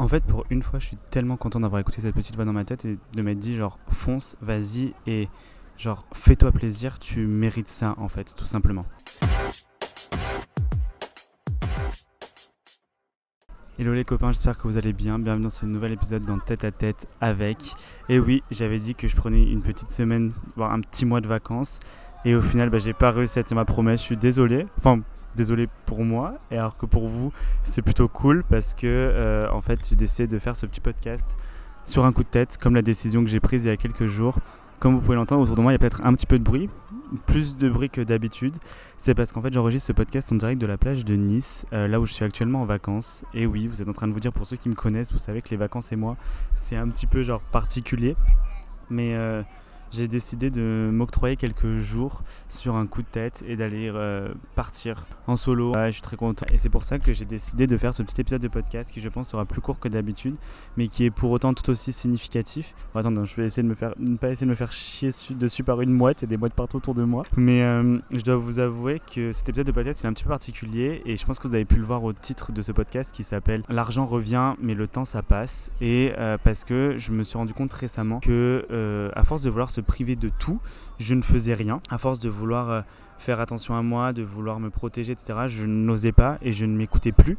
En fait, pour une fois, je suis tellement content d'avoir écouté cette petite voix dans ma tête et de m'être dit genre fonce, vas-y et genre fais-toi plaisir, tu mérites ça en fait, tout simplement. Hello les copains, j'espère que vous allez bien. Bienvenue dans ce nouvel épisode dans Tête à Tête avec. Et oui, j'avais dit que je prenais une petite semaine, voire un petit mois de vacances. Et au final, bah, j'ai pas réussi à tenir ma promesse. Je suis désolé. Enfin, désolé pour moi, et alors que pour vous, c'est plutôt cool parce que euh, en fait, j'ai décidé de faire ce petit podcast sur un coup de tête, comme la décision que j'ai prise il y a quelques jours. Comme vous pouvez l'entendre, autour de moi, il y a peut-être un petit peu de bruit, plus de bruit que d'habitude. C'est parce qu'en fait, j'enregistre ce podcast en direct de la plage de Nice, euh, là où je suis actuellement en vacances. Et oui, vous êtes en train de vous dire, pour ceux qui me connaissent, vous savez que les vacances et moi, c'est un petit peu genre particulier. Mais euh, j'ai décidé de m'octroyer quelques jours sur un coup de tête et d'aller euh, partir en solo. je suis très content. Et c'est pour ça que j'ai décidé de faire ce petit épisode de podcast qui, je pense, sera plus court que d'habitude, mais qui est pour autant tout aussi significatif. Bon, attends, je vais essayer de me faire, ne pas essayer de me faire chier dessus par une mouette et des mouettes partout autour de moi. Mais euh, je dois vous avouer que cet épisode de podcast, c'est un petit peu particulier et je pense que vous avez pu le voir au titre de ce podcast qui s'appelle L'argent revient, mais le temps ça passe. Et euh, parce que je me suis rendu compte récemment que, à force de vouloir se privé de tout. Je ne faisais rien. À force de vouloir euh, faire attention à moi, de vouloir me protéger, etc., je n'osais pas et je ne m'écoutais plus.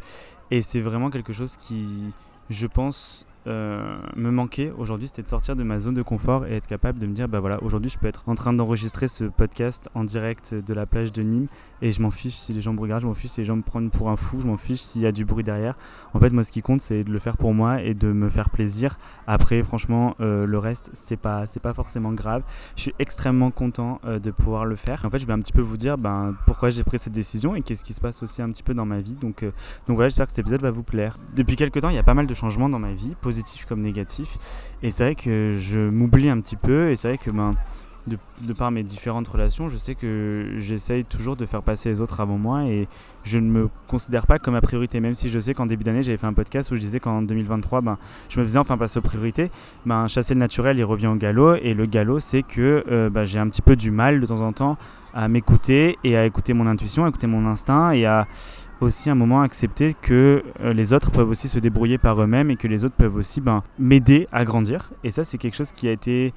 Et c'est vraiment quelque chose qui, je pense, euh, me manquait aujourd'hui, c'était de sortir de ma zone de confort et être capable de me dire, bah voilà, aujourd'hui je peux être en train d'enregistrer ce podcast en direct de la plage de Nîmes et je m'en fiche si les gens me regardent, je m'en fiche si les gens me prennent pour un fou, je m'en fiche s'il y a du bruit derrière. En fait, moi ce qui compte c'est de le faire pour moi et de me faire plaisir. Après, franchement, euh, le reste c'est pas, c'est pas forcément grave. Je suis extrêmement content euh, de pouvoir le faire. En fait, je vais un petit peu vous dire ben, pourquoi j'ai pris cette décision et qu'est-ce qui se passe aussi un petit peu dans ma vie. Donc, donc voilà, j'espère que cet épisode va vous plaire. Depuis quelques temps, il y a pas mal de changements dans ma vie positif comme négatif. Et c'est vrai que je m'oublie un petit peu, et c'est vrai que ben, de, par mes différentes relations, je sais que j'essaye toujours de faire passer les autres avant moi, et je ne me considère pas comme ma priorité, même si je sais qu'en début d'année, j'avais fait un podcast où je disais qu'en 2023, ben, je me faisais enfin passer aux priorités. Ben, chasser le naturel, il revient au galop, et le galop, c'est que euh, ben, j'ai un petit peu du mal de temps en temps à m'écouter et à écouter mon intuition, à écouter mon instinct et à aussi un moment accepter que euh, les autres peuvent aussi se débrouiller par eux-mêmes et que les autres peuvent aussi ben, m'aider à grandir. Et ça, c'est quelque chose qui a été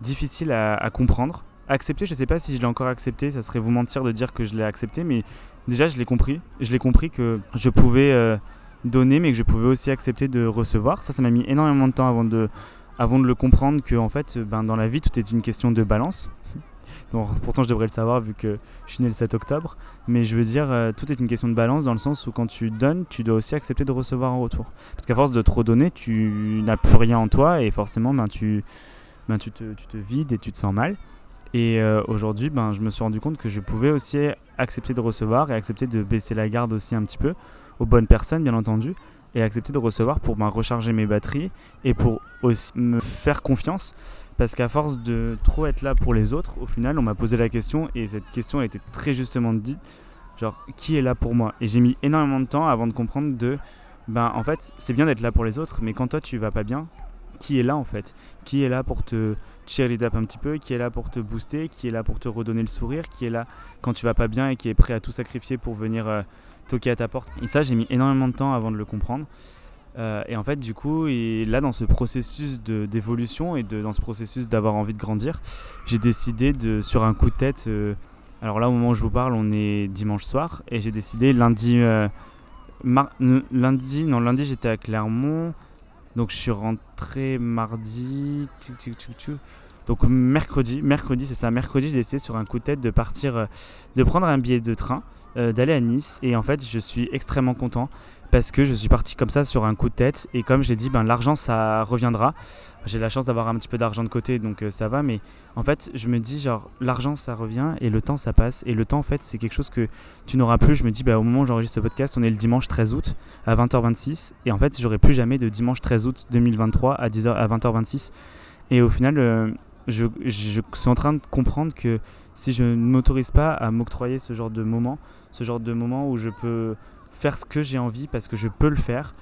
difficile à, comprendre. Accepter, je ne sais pas si je l'ai encore accepté, ça serait vous mentir de dire que je l'ai accepté, mais déjà, je l'ai compris. Je l'ai compris que je pouvais euh, donner, mais que je pouvais aussi accepter de recevoir. Ça, ça m'a mis énormément de temps avant de, avant de le comprendre que, en fait, ben, dans la vie, tout est une question de balance pourtant, je devrais le savoir vu que je suis né le 7 octobre. Mais je veux dire, euh, tout est une question de balance dans le sens où quand tu donnes, tu dois aussi accepter de recevoir en retour. Parce qu'à force de trop donner, tu n'as plus rien en toi et forcément, ben, tu, ben, tu, te, tu te vides et tu te sens mal. Et euh, aujourd'hui, ben, je me suis rendu compte que je pouvais aussi accepter de recevoir et accepter de baisser la garde aussi un petit peu aux bonnes personnes, bien entendu, et accepter de recevoir pour ben, recharger mes batteries et pour aussi me faire confiance parce qu'à force de trop être là pour les autres, au final, on m'a posé la question et cette question a été très justement dite genre, qui est là pour moi? Et j'ai mis énormément de temps avant de comprendre de, ben en fait, c'est bien d'être là pour les autres, mais quand toi tu vas pas bien, qui est là en fait Qui est là pour te cheer up un petit peu Qui est là pour te booster Qui est là pour te redonner le sourire Qui est là quand tu vas pas bien et qui est prêt à tout sacrifier pour venir euh, toquer à ta porte Et ça, j'ai mis énormément de temps avant de le comprendre. Euh, et en fait, du coup, là, dans ce processus d'évolution et de, dans ce processus d'avoir envie de grandir, j'ai décidé de, sur un coup de tête, euh, alors là, au moment où je vous parle, on est dimanche soir, et j'ai décidé lundi, lundi, non, lundi, j'étais à Clermont, donc je suis rentré mardi, donc mercredi, mercredi, c'est ça, mercredi, j'ai décidé sur un coup de tête de partir, de prendre un billet de train, d'aller à Nice, et en fait, je suis extrêmement content parce que je suis parti comme ça sur un coup de tête. Et comme je l'ai dit, ben, l'argent ça reviendra. J'ai la chance d'avoir un petit peu d'argent de côté donc euh, ça va, mais en fait je me dis genre l'argent ça revient et le temps ça passe. Et le temps en fait c'est quelque chose que tu n'auras plus. Je me dis bah, au moment où j'enregistre ce podcast, on est le dimanche 13 août à 20h26 et en fait j'aurai plus jamais de dimanche 13 août 2023 à 10h à 20h26 et au final euh, je, suis en train de comprendre que si je ne m'autorise pas à m'octroyer ce genre de moment, ce genre de moment où je peux faire ce que j'ai envie parce que je peux le faire,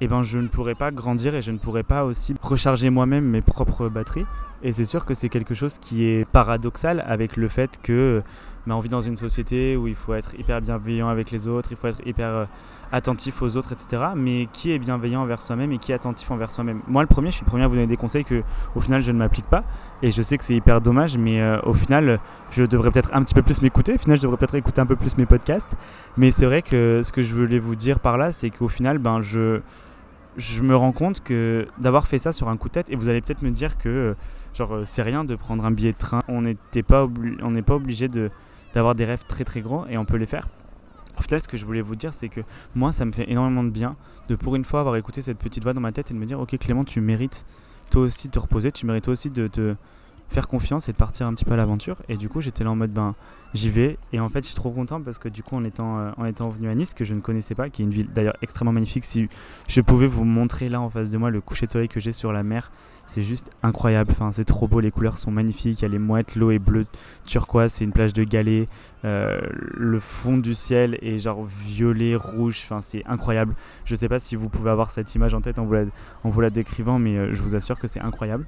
eh ben je ne pourrais pas grandir et je ne pourrais pas aussi recharger moi-même mes propres batteries. Et c'est sûr que c'est quelque chose qui est paradoxal avec le fait que on vit dans une société où il faut être hyper bienveillant avec les autres, il faut être hyper euh, attentif aux autres, etc. Mais qui est bienveillant envers soi-même et qui est attentif envers soi-même? Moi, le premier, je suis le premier à vous donner des conseils que, au final, je ne m'applique pas. Et je sais que c'est hyper dommage, mais euh, au final, je devrais peut-être un petit peu plus m'écouter. Au final, je devrais peut-être écouter un peu plus mes podcasts. Mais c'est vrai que ce que je voulais vous dire par là, c'est qu'au final, ben, je, je me rends compte que d'avoir fait ça sur un coup de tête, et vous allez peut-être me dire que genre euh, c'est rien de prendre un billet de train, on n'est pas, on n'est pas obligé de, d'avoir des rêves très très grands et on peut les faire. Au final, ce que je voulais vous dire, c'est que moi, ça me fait énormément de bien de pour une fois avoir écouté cette petite voix dans ma tête et de me dire, ok Clément, tu mérites toi aussi de te reposer, tu mérites toi aussi de te faire confiance et de partir un petit peu à l'aventure. Et du coup, j'étais là en mode, ben, j'y vais. Et en fait, je suis trop content parce que du coup, en étant, euh, en étant venu à Nice, que je ne connaissais pas, qui est une ville d'ailleurs extrêmement magnifique, si je pouvais vous montrer là en face de moi le coucher de soleil que j'ai sur la mer, c'est juste incroyable. Enfin, c'est trop beau, les couleurs sont magnifiques. Il y a les mouettes, l'eau est bleue turquoise, c'est une plage de galets. Euh, le fond du ciel est genre violet, rouge. Enfin, c'est incroyable. Je sais pas si vous pouvez avoir cette image en tête en vous la, en vous la décrivant, mais euh, je vous assure que c'est incroyable.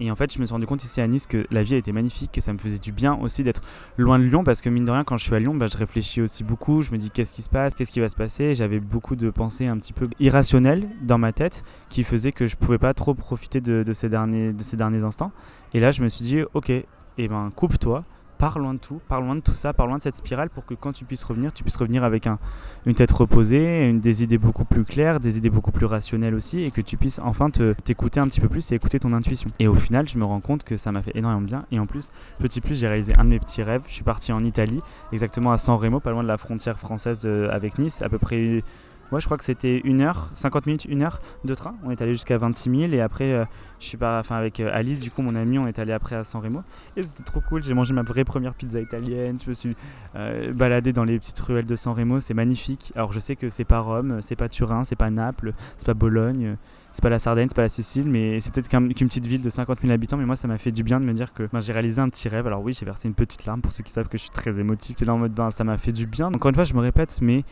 Et en fait, je me suis rendu compte ici à Nice que la vie était magnifique, que ça me faisait du bien aussi d'être loin de Lyon, parce que mine de rien, quand je suis à Lyon, bah, je réfléchis aussi beaucoup. Je me dis qu'est-ce qui se passe, qu'est-ce qui va se passer. J'avais beaucoup de pensées un petit peu irrationnelles dans ma tête qui faisaient que je pouvais pas trop profiter de, ces, derniers, de ces derniers instants. Et là, je me suis dit, ok, et eh ben coupe-toi, pars loin de tout, pars loin de tout ça, pars loin de cette spirale pour que quand tu puisses revenir, tu puisses revenir avec un, une tête reposée, des idées beaucoup plus claires, des idées beaucoup plus rationnelles aussi, et que tu puisses enfin t'écouter un petit peu plus et écouter ton intuition. Et au final, je me rends compte que ça m'a fait énormément bien. Et en plus, petit plus, j'ai réalisé un de mes petits rêves. Je suis parti en Italie, exactement à San Remo, pas loin de la frontière française avec Nice, à peu près Ouais, je crois que c'était 1 heure, 50 minutes, 1 heure de train. On est allé jusqu'à 26 000 et après, euh, je suis pas, enfin avec euh, Alice, du coup, mon ami, on est allé après à San Remo et c'était trop cool. J'ai mangé ma vraie première pizza italienne. Je me suis euh, baladé dans les petites ruelles de San Remo. C'est magnifique. Alors, je sais que c'est pas Rome, c'est pas Turin, c'est pas Naples, c'est pas Bologne, c'est pas la Sardaigne, c'est pas la Sicile, mais c'est peut-être qu'une petite ville de 50 000 habitants. Mais moi, ça m'a fait du bien de me dire que ben, j'ai réalisé un petit rêve. Alors, oui, j'ai versé une petite larme pour ceux qui savent que je suis très émotif. C'est là en mode, ben, ça m'a fait du bien. Encore une fois, je me répète, mais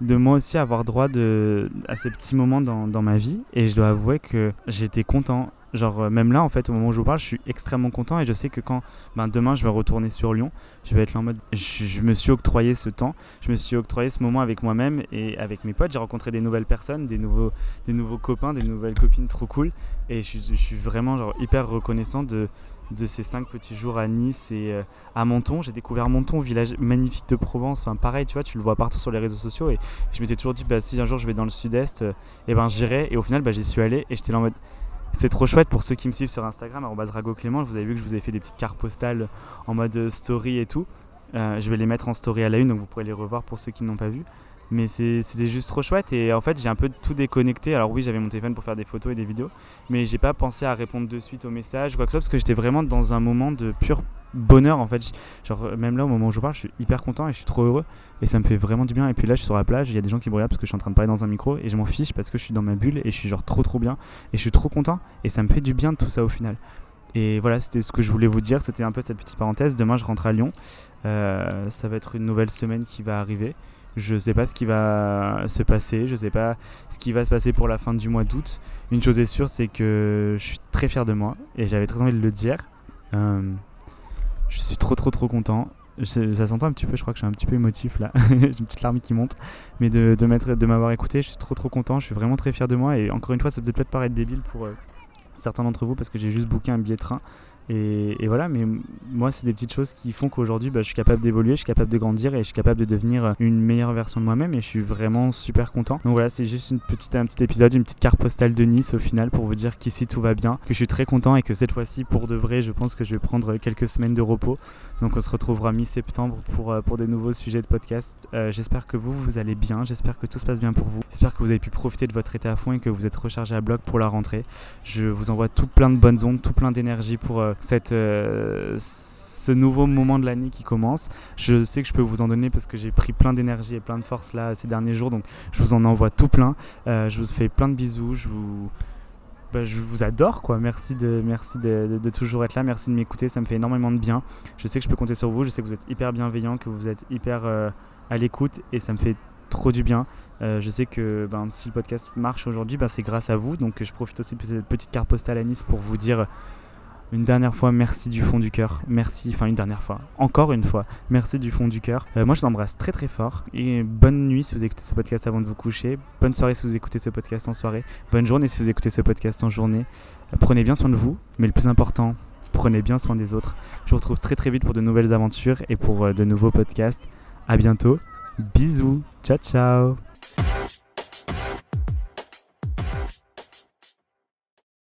de moi aussi avoir droit de, à ces petits moments dans, dans ma vie. Et je dois avouer que j'étais content. Genre, euh, même là, en fait, au moment où je vous parle, je suis extrêmement content. Et je sais que quand ben, demain je vais retourner sur Lyon, je vais être là en mode. Je, me suis octroyé ce temps, je me suis octroyé ce moment avec moi-même et avec mes potes. J'ai rencontré des nouvelles personnes, des nouveaux, des nouveaux copains, des nouvelles copines trop cool. Et je, je suis vraiment genre, hyper reconnaissant de, de ces cinq petits jours à Nice et euh, à Menton. J'ai découvert Menton, village magnifique de Provence. Enfin, pareil, tu vois, tu le vois partout sur les réseaux sociaux. Et je m'étais toujours dit, bah, si un jour je vais dans le sud-est, euh, eh ben j'irai. Et au final, bah, j'y suis allé et j'étais là en mode. C'est trop chouette pour ceux qui me suivent sur Instagram, Rago Clément. Vous avez vu que je vous avais fait des petites cartes postales en mode euh, story et tout. je vais les mettre en story à la une, donc vous pourrez les revoir pour ceux qui n'ont pas vu mais c'était juste trop chouette et en fait j'ai un peu tout déconnecté alors oui j'avais mon téléphone pour faire des photos et des vidéos mais j'ai pas pensé à répondre de suite aux messages ou quoi que ce soit parce que j'étais vraiment dans un moment de pur bonheur en fait genre même là au moment où je parle je suis hyper content et je suis trop heureux et ça me fait vraiment du bien et puis là je suis sur la plage il y a des gens qui me regardent parce que je suis en train de parler dans un micro et je m'en fiche parce que je suis dans ma bulle et je suis genre trop trop bien et je suis trop content et ça me fait du bien de tout ça au final et voilà, c'était ce que je voulais vous dire. C'était un peu cette petite parenthèse. Demain, je rentre à Lyon. Euh, ça va être une nouvelle semaine qui va arriver. Je sais pas ce qui va se passer, je sais pas ce qui va se passer pour la fin du mois d'août. Une chose est sûre, c'est que je suis très fier de moi et j'avais très envie de le dire. Euh, je suis trop trop trop content. ça s'entend un petit peu, je crois que je suis un petit peu émotif là. J'ai une petite larme qui monte. Mais de, de m'avoir écouté, je suis trop trop content. Je suis vraiment très fier de moi. Et encore une fois, ça peut peut-être paraître débile pour euh, certains d'entre vous parce que j'ai juste booké un billet de train. Et, voilà, mais moi, c'est des petites choses qui font qu'aujourd'hui, bah, je suis capable d'évoluer, je suis capable de grandir et je suis capable de devenir une meilleure version de moi-même et je suis vraiment super content. Donc voilà, c'est juste une petite, un petit épisode, une petite carte postale de Nice au final pour vous dire qu'ici tout va bien, que je suis très content et que cette fois-ci, pour de vrai, je pense que je vais prendre quelques semaines de repos. Donc on se retrouvera mi-septembre pour, euh, pour des nouveaux sujets de podcast. Euh, j'espère que vous, vous allez bien, j'espère que tout se passe bien pour vous. J'espère que vous avez pu profiter de votre été à fond et que vous êtes rechargé à bloc pour la rentrée. Je vous envoie tout plein de bonnes ondes, tout plein d'énergie pour euh, cette, ce nouveau moment de l'année qui commence. Je sais que je peux vous en donner parce que j'ai pris plein d'énergie et plein de force là ces derniers jours, donc je vous en envoie tout plein. je vous fais plein de bisous, je vous bah, je vous adore quoi. Merci de merci de, toujours être là, merci de m'écouter, ça me fait énormément de bien. Je sais que je peux compter sur vous, je sais que vous êtes hyper bienveillant, que vous êtes hyper euh, à l'écoute et ça me fait trop du bien. Euh, je sais que ben, si le podcast marche aujourd'hui, ben, c'est grâce à vous. Donc je profite aussi de cette petite carte postale à Nice pour vous dire Une dernière fois, merci du fond du cœur. Merci, enfin une dernière fois, encore une fois, merci du fond du cœur. Euh, moi, je vous embrasse très très fort. Et bonne nuit si vous écoutez ce podcast avant de vous coucher. Bonne soirée si vous écoutez ce podcast en soirée. Bonne journée si vous écoutez ce podcast en journée. Euh, prenez bien soin de vous, mais le plus important, prenez bien soin des autres. Je vous retrouve très très vite pour de nouvelles aventures et pour euh, de nouveaux podcasts. À bientôt. Bisous. Ciao ciao.